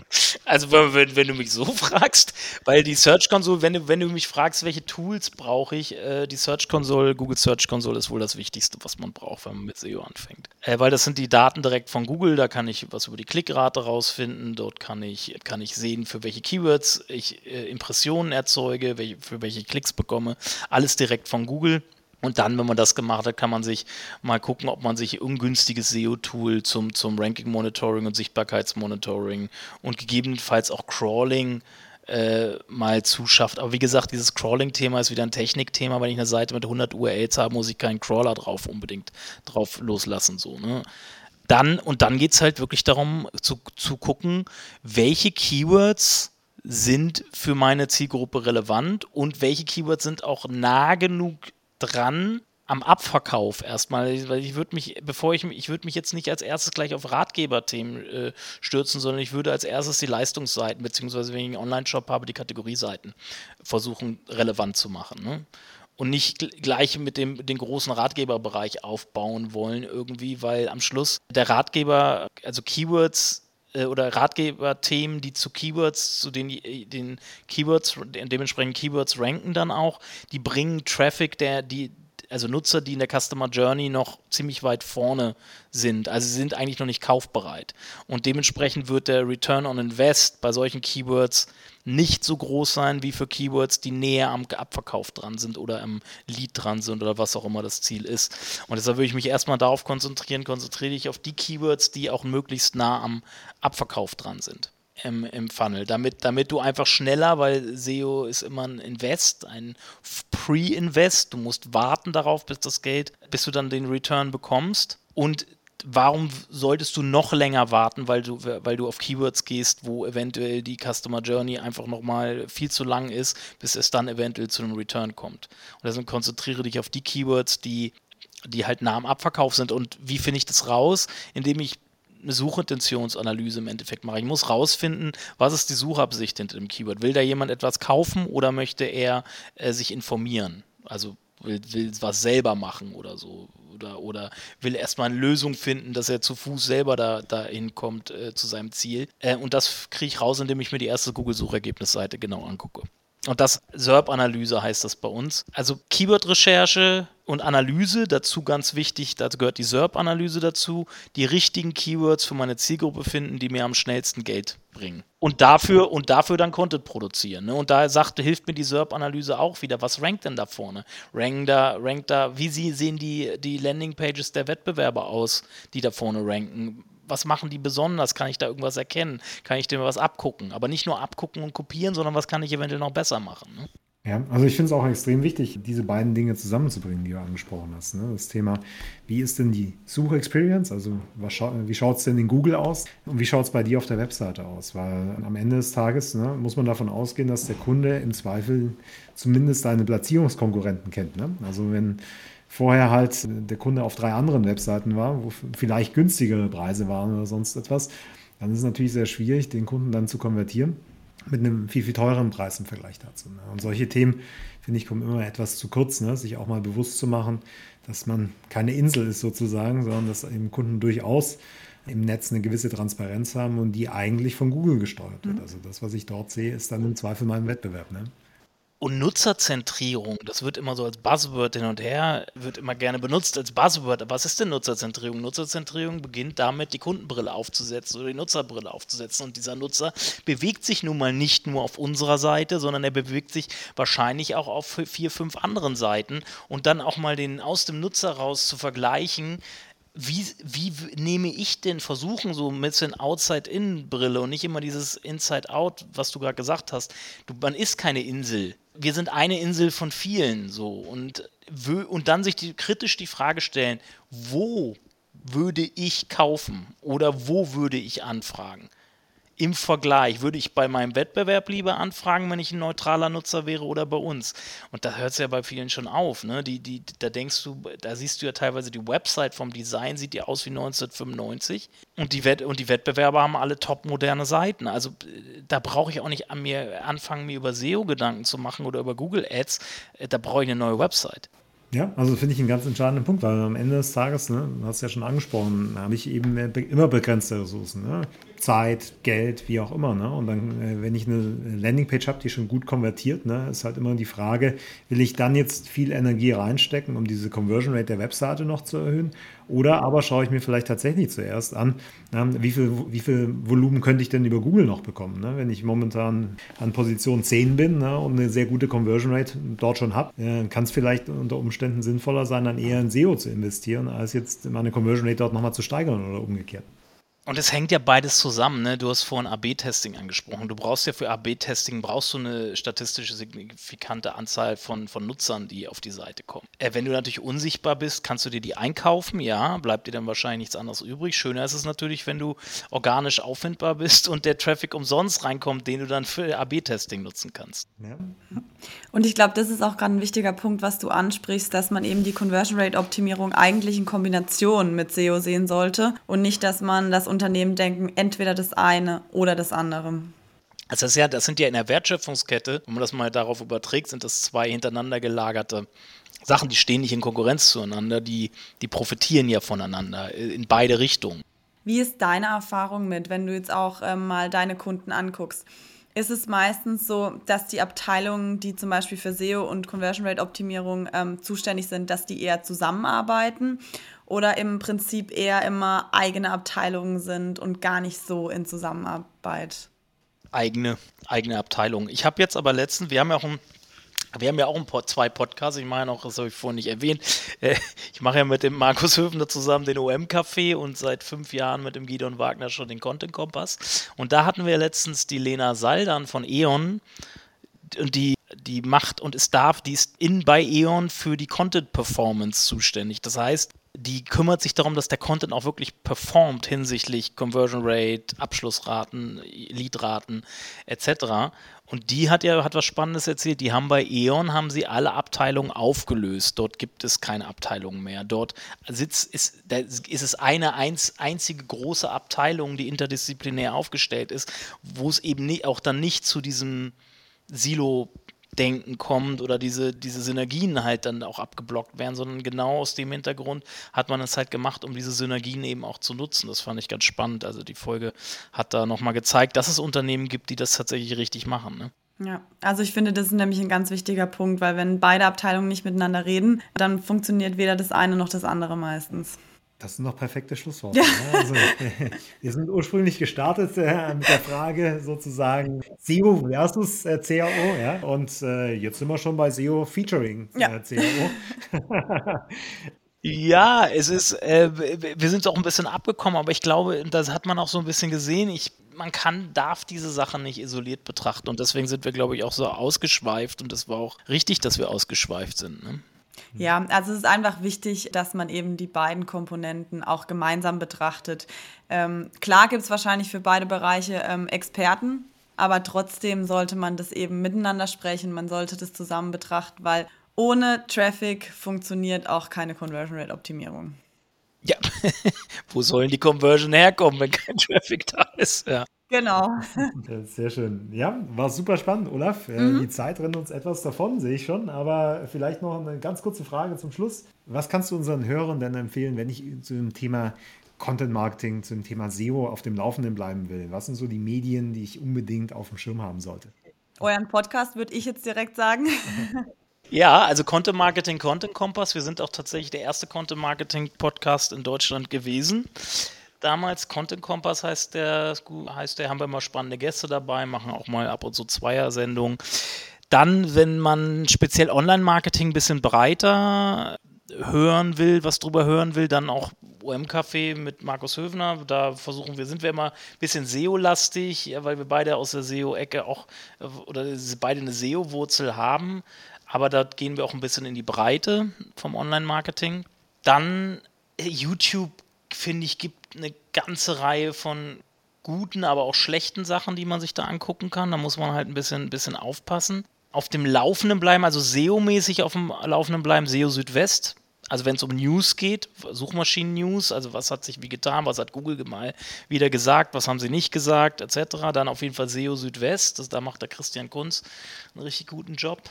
Also wenn, wenn, du mich so fragst, weil die Search Console, wenn du, wenn du mich fragst, welche Tools brauche ich, äh, die Search Console, Google Search Console ist wohl das Wichtigste, was man braucht, wenn man mit SEO anfängt. Äh, weil das sind die Daten direkt von Google, da kann ich was über die Klickrate rausfinden, dort kann ich, kann ich sehen, für welche Keywords ich äh, Impressionen erzeuge, welche, für welche Klicks bekomme, alles direkt von Google. Und dann, wenn man das gemacht hat, kann man sich mal gucken, ob man sich ungünstiges SEO-Tool zum, zum Ranking-Monitoring und Sichtbarkeitsmonitoring und gegebenenfalls auch Crawling äh, mal zuschafft. Aber wie gesagt, dieses Crawling-Thema ist wieder ein Technikthema. Wenn ich eine Seite mit 100 URLs habe, muss ich keinen Crawler drauf unbedingt drauf loslassen. So, ne? Dann, und dann geht es halt wirklich darum zu, zu gucken, welche Keywords sind für meine Zielgruppe relevant und welche Keywords sind auch nah genug dran am Abverkauf erstmal, weil ich würde mich, bevor ich ich würde mich jetzt nicht als erstes gleich auf Ratgeberthemen äh, stürzen, sondern ich würde als erstes die Leistungsseiten, beziehungsweise wenn ich einen Online-Shop habe, die Kategorieseiten versuchen relevant zu machen. Ne? Und nicht gleich mit dem den großen Ratgeberbereich aufbauen wollen, irgendwie, weil am Schluss der Ratgeber, also Keywords oder Ratgeberthemen, die zu Keywords, zu den, den Keywords, dementsprechend Keywords ranken dann auch, die bringen Traffic, der, die, also Nutzer, die in der Customer Journey noch ziemlich weit vorne sind. Also sie sind eigentlich noch nicht kaufbereit. Und dementsprechend wird der Return on Invest bei solchen Keywords nicht so groß sein wie für Keywords, die näher am Abverkauf dran sind oder am Lead dran sind oder was auch immer das Ziel ist. Und deshalb würde ich mich erstmal darauf konzentrieren, konzentriere dich auf die Keywords, die auch möglichst nah am Abverkauf dran sind im, im Funnel, damit, damit du einfach schneller, weil SEO ist immer ein Invest, ein Pre-Invest, du musst warten darauf, bis das Geld, bis du dann den Return bekommst und warum solltest du noch länger warten, weil du, weil du auf Keywords gehst, wo eventuell die Customer Journey einfach nochmal viel zu lang ist, bis es dann eventuell zu einem Return kommt. Und deswegen konzentriere dich auf die Keywords, die, die halt nah am Abverkauf sind. Und wie finde ich das raus? Indem ich eine Suchintentionsanalyse im Endeffekt mache. Ich muss rausfinden, was ist die Suchabsicht hinter dem Keyword. Will da jemand etwas kaufen oder möchte er äh, sich informieren? Also will, will was selber machen oder so. Oder, oder will erstmal eine Lösung finden, dass er zu Fuß selber da, da hinkommt äh, zu seinem Ziel. Äh, und das kriege ich raus, indem ich mir die erste Google-Suchergebnisseite genau angucke. Und das SERP-Analyse heißt das bei uns. Also Keyword-Recherche und Analyse, dazu ganz wichtig, dazu gehört die SERP-Analyse dazu, die richtigen Keywords für meine Zielgruppe finden, die mir am schnellsten Geld bringen. Und dafür, und dafür dann Content produzieren. Ne? Und da sagte, hilft mir die SERP-Analyse auch wieder. Was rankt denn da vorne? Rankt da, rankt da, wie sie, sehen die, die Landing-Pages der Wettbewerber aus, die da vorne ranken? Was machen die besonders? Kann ich da irgendwas erkennen? Kann ich dem was abgucken? Aber nicht nur abgucken und kopieren, sondern was kann ich eventuell noch besser machen? Ne?
Ja, also ich finde es auch extrem wichtig, diese beiden Dinge zusammenzubringen, die du angesprochen hast. Ne? Das Thema, wie ist denn die Suchexperience? Also scha wie schaut es denn in Google aus? Und wie schaut es bei dir auf der Webseite aus? Weil am Ende des Tages ne, muss man davon ausgehen, dass der Kunde im Zweifel zumindest seine Platzierungskonkurrenten kennt. Ne? Also wenn vorher halt der Kunde auf drei anderen Webseiten war, wo vielleicht günstigere Preise waren oder sonst etwas, dann ist es natürlich sehr schwierig, den Kunden dann zu konvertieren mit einem viel, viel teureren Preis im Vergleich dazu. Ne? Und solche Themen, finde ich, kommen immer etwas zu kurz, ne? sich auch mal bewusst zu machen, dass man keine Insel ist sozusagen, sondern dass eben Kunden durchaus im Netz eine gewisse Transparenz haben und die eigentlich von Google gesteuert wird. Mhm. Also das, was ich dort sehe, ist dann im Zweifel mein Wettbewerb. Ne?
Und Nutzerzentrierung, das wird immer so als Buzzword hin und her, wird immer gerne benutzt als Buzzword. Aber was ist denn Nutzerzentrierung? Nutzerzentrierung beginnt damit, die Kundenbrille aufzusetzen oder die Nutzerbrille aufzusetzen. Und dieser Nutzer bewegt sich nun mal nicht nur auf unserer Seite, sondern er bewegt sich wahrscheinlich auch auf vier, fünf anderen Seiten. Und dann auch mal den aus dem Nutzer raus zu vergleichen, wie, wie nehme ich denn versuchen, so ein bisschen Outside-In-Brille und nicht immer dieses Inside-Out, was du gerade gesagt hast. Du, man ist keine Insel. Wir sind eine Insel von vielen so. Und, und dann sich die, kritisch die Frage stellen, wo würde ich kaufen oder wo würde ich anfragen? Im Vergleich, würde ich bei meinem Wettbewerb lieber anfragen, wenn ich ein neutraler Nutzer wäre oder bei uns? Und da hört es ja bei vielen schon auf. Ne? Die, die, da denkst du, da siehst du ja teilweise die Website vom Design, sieht ja aus wie 1995 und die, Wett und die Wettbewerber haben alle top moderne Seiten. Also da brauche ich auch nicht an mir anfangen, mir über SEO Gedanken zu machen oder über Google Ads. Äh, da brauche ich eine neue Website.
Ja, also finde ich einen ganz entscheidenden Punkt, weil am Ende des Tages, ne, du hast ja schon angesprochen, habe ich eben immer begrenzte Ressourcen. Ne? Zeit, Geld, wie auch immer. Ne? Und dann, äh, wenn ich eine Landingpage habe, die schon gut konvertiert, ne, ist halt immer die Frage, will ich dann jetzt viel Energie reinstecken, um diese Conversion Rate der Webseite noch zu erhöhen? Oder aber schaue ich mir vielleicht tatsächlich zuerst an, wie, viel, wie viel Volumen könnte ich denn über Google noch bekommen? Ne? Wenn ich momentan an Position 10 bin ne, und eine sehr gute Conversion Rate dort schon habe, äh, kann es vielleicht unter Umständen sinnvoller sein, dann eher in SEO zu investieren, als jetzt meine Conversion Rate dort nochmal zu steigern oder umgekehrt.
Und es hängt ja beides zusammen. Ne? Du hast vorhin AB-Testing angesprochen. Du brauchst ja für AB-Testing brauchst du eine statistische signifikante Anzahl von, von Nutzern, die auf die Seite kommen. Äh, wenn du natürlich unsichtbar bist, kannst du dir die einkaufen. Ja, bleibt dir dann wahrscheinlich nichts anderes übrig. Schöner ist es natürlich, wenn du organisch auffindbar bist und der Traffic umsonst reinkommt, den du dann für AB-Testing nutzen kannst. Ja.
Und ich glaube, das ist auch gerade ein wichtiger Punkt, was du ansprichst, dass man eben die Conversion Rate Optimierung eigentlich in Kombination mit SEO sehen sollte und nicht, dass man das Unternehmen denken, entweder das eine oder das andere.
Also das, ja, das sind ja in der Wertschöpfungskette, wenn man das mal darauf überträgt, sind das zwei hintereinander gelagerte Sachen, die stehen nicht in Konkurrenz zueinander, die, die profitieren ja voneinander in beide Richtungen.
Wie ist deine Erfahrung mit, wenn du jetzt auch ähm, mal deine Kunden anguckst? Ist es meistens so, dass die Abteilungen, die zum Beispiel für SEO und Conversion Rate Optimierung ähm, zuständig sind, dass die eher zusammenarbeiten? Oder im Prinzip eher immer eigene Abteilungen sind und gar nicht so in Zusammenarbeit?
Eigene, eigene Abteilungen. Ich habe jetzt aber letztens, wir haben ja auch ein wir haben ja auch ein, zwei Podcasts, ich ja noch, das habe ich vorhin nicht erwähnt, äh, ich mache ja mit dem Markus Höfner zusammen den OM-Café und seit fünf Jahren mit dem Gideon Wagner schon den Content Kompass. Und da hatten wir letztens die Lena Saldan von E.ON die die macht und ist darf, die ist in bei E.ON für die Content Performance zuständig. Das heißt, die kümmert sich darum, dass der Content auch wirklich performt hinsichtlich Conversion Rate, Abschlussraten, Leadraten etc. Und die hat ja hat was Spannendes erzählt. Die haben bei E.ON haben sie alle Abteilungen aufgelöst. Dort gibt es keine Abteilungen mehr. Dort sitzt ist, da ist es eine einz, einzige große Abteilung, die interdisziplinär aufgestellt ist, wo es eben nie, auch dann nicht zu diesem Silo Denken kommt oder diese, diese Synergien halt dann auch abgeblockt werden, sondern genau aus dem Hintergrund hat man es halt gemacht, um diese Synergien eben auch zu nutzen. Das fand ich ganz spannend. Also die Folge hat da nochmal gezeigt, dass es Unternehmen gibt, die das tatsächlich richtig machen. Ne?
Ja, also ich finde, das ist nämlich ein ganz wichtiger Punkt, weil wenn beide Abteilungen nicht miteinander reden, dann funktioniert weder das eine noch das andere meistens.
Das sind noch perfekte Schlussworte. Ja. Ne? Also, wir sind ursprünglich gestartet äh, mit der Frage sozusagen SEO versus äh, CAO. Ja? Und äh, jetzt sind wir schon bei SEO featuring ja. Äh, CAO.
Ja, es ist, äh, wir sind auch ein bisschen abgekommen, aber ich glaube, das hat man auch so ein bisschen gesehen. Ich, man kann, darf diese Sachen nicht isoliert betrachten und deswegen sind wir, glaube ich, auch so ausgeschweift und es war auch richtig, dass wir ausgeschweift sind. Ne?
Ja, also es ist einfach wichtig, dass man eben die beiden Komponenten auch gemeinsam betrachtet. Ähm, klar gibt es wahrscheinlich für beide Bereiche ähm, Experten, aber trotzdem sollte man das eben miteinander sprechen, man sollte das zusammen betrachten, weil ohne Traffic funktioniert auch keine Conversion Rate Optimierung.
Ja, wo sollen die Conversion herkommen, wenn kein Traffic da ist? Ja.
Genau.
Sehr schön. Ja, war super spannend, Olaf. Äh, mhm. Die Zeit rennt uns etwas davon, sehe ich schon. Aber vielleicht noch eine ganz kurze Frage zum Schluss. Was kannst du unseren Hörern denn empfehlen, wenn ich zu dem Thema Content Marketing, zu dem Thema SEO auf dem Laufenden bleiben will? Was sind so die Medien, die ich unbedingt auf dem Schirm haben sollte?
Euren Podcast würde ich jetzt direkt sagen.
Ja, also Content Marketing, Content Kompass. Wir sind auch tatsächlich der erste Content Marketing Podcast in Deutschland gewesen damals. Content Kompass heißt der, heißt der, haben wir immer spannende Gäste dabei, machen auch mal ab und zu Zweier-Sendungen. Dann, wenn man speziell Online-Marketing ein bisschen breiter hören will, was drüber hören will, dann auch OM-Café mit Markus Höfner. Da versuchen wir, sind wir immer ein bisschen SEO-lastig, weil wir beide aus der SEO-Ecke auch, oder beide eine SEO-Wurzel haben. Aber da gehen wir auch ein bisschen in die Breite vom Online-Marketing. Dann YouTube, finde ich, gibt eine ganze Reihe von guten, aber auch schlechten Sachen, die man sich da angucken kann. Da muss man halt ein bisschen, ein bisschen aufpassen. Auf dem Laufenden bleiben, also SEO-mäßig auf dem Laufenden bleiben, SEO Südwest. Also wenn es um News geht, Suchmaschinen-News, also was hat sich wie getan, was hat Google mal wieder gesagt, was haben sie nicht gesagt, etc. Dann auf jeden Fall SEO Südwest, das, da macht der Christian Kunz einen richtig guten Job.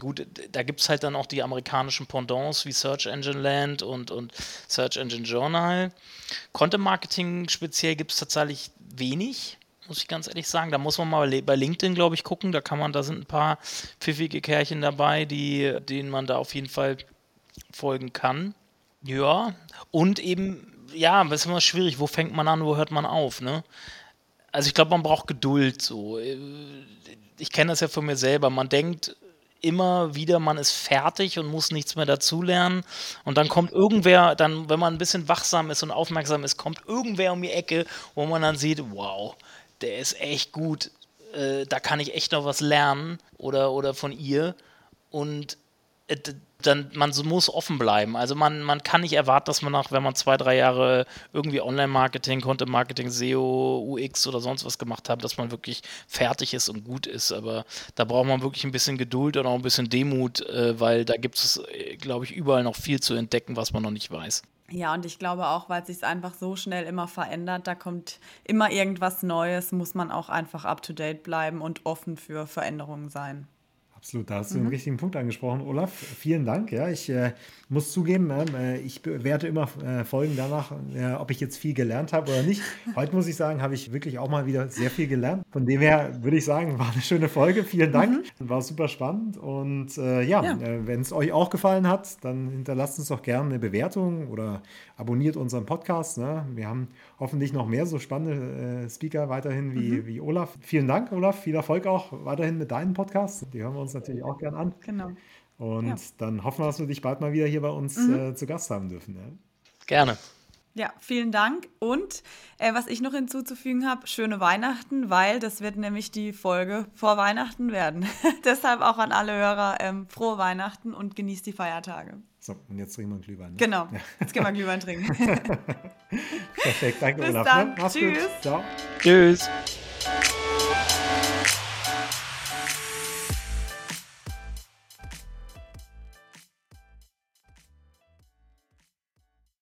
Gut, da gibt es halt dann auch die amerikanischen Pendants wie Search Engine Land und, und Search Engine Journal. Content Marketing speziell gibt es tatsächlich wenig, muss ich ganz ehrlich sagen. Da muss man mal bei LinkedIn, glaube ich, gucken. Da kann man, da sind ein paar pfiffige Kerlchen dabei, die, denen man da auf jeden Fall folgen kann. Ja, und eben, ja, das ist immer schwierig, wo fängt man an, wo hört man auf, ne? Also ich glaube, man braucht Geduld so. Ich kenne das ja von mir selber. Man denkt, immer wieder, man ist fertig und muss nichts mehr dazulernen. Und dann kommt irgendwer, dann, wenn man ein bisschen wachsam ist und aufmerksam ist, kommt irgendwer um die Ecke, wo man dann sieht, wow, der ist echt gut, äh, da kann ich echt noch was lernen oder, oder von ihr. Und äh, dann man muss offen bleiben. Also man, man kann nicht erwarten, dass man nach, wenn man zwei, drei Jahre irgendwie Online-Marketing, Content-Marketing, SEO, UX oder sonst was gemacht hat, dass man wirklich fertig ist und gut ist. Aber da braucht man wirklich ein bisschen Geduld und auch ein bisschen Demut, äh, weil da gibt es, äh, glaube ich, überall noch viel zu entdecken, was man noch nicht weiß.
Ja, und ich glaube auch, weil es sich einfach so schnell immer verändert, da kommt immer irgendwas Neues, muss man auch einfach up-to-date bleiben und offen für Veränderungen sein.
Absolut, da hast du mhm. den richtigen Punkt angesprochen, Olaf. Vielen Dank. Ja, ich äh, muss zugeben, äh, ich bewerte immer äh, Folgen danach, äh, ob ich jetzt viel gelernt habe oder nicht. Heute muss ich sagen, habe ich wirklich auch mal wieder sehr viel gelernt. Von dem her würde ich sagen, war eine schöne Folge. Vielen Dank. Mhm. War super spannend. Und äh, ja, ja. Äh, wenn es euch auch gefallen hat, dann hinterlasst uns doch gerne eine Bewertung oder abonniert unseren Podcast. Ne? Wir haben hoffentlich noch mehr so spannende Speaker weiterhin wie, mhm. wie Olaf. Vielen Dank, Olaf. Viel Erfolg auch weiterhin mit deinen Podcasts. Die hören wir uns natürlich auch gern an. Genau. Und ja. dann hoffen wir, dass wir dich bald mal wieder hier bei uns mhm. äh, zu Gast haben dürfen. Ja?
Gerne.
Ja, vielen Dank. Und äh, was ich noch hinzuzufügen habe, schöne Weihnachten, weil das wird nämlich die Folge vor Weihnachten werden. Deshalb auch an alle Hörer ähm, frohe Weihnachten und genießt die Feiertage.
So, und jetzt trinken wir einen Glühwein. Ne?
Genau, jetzt gehen wir Glühwein trinken.
Perfekt, danke
Bis
Olaf.
Dann. Ne? Mach's Tschüss. gut.
Ciao. Tschüss.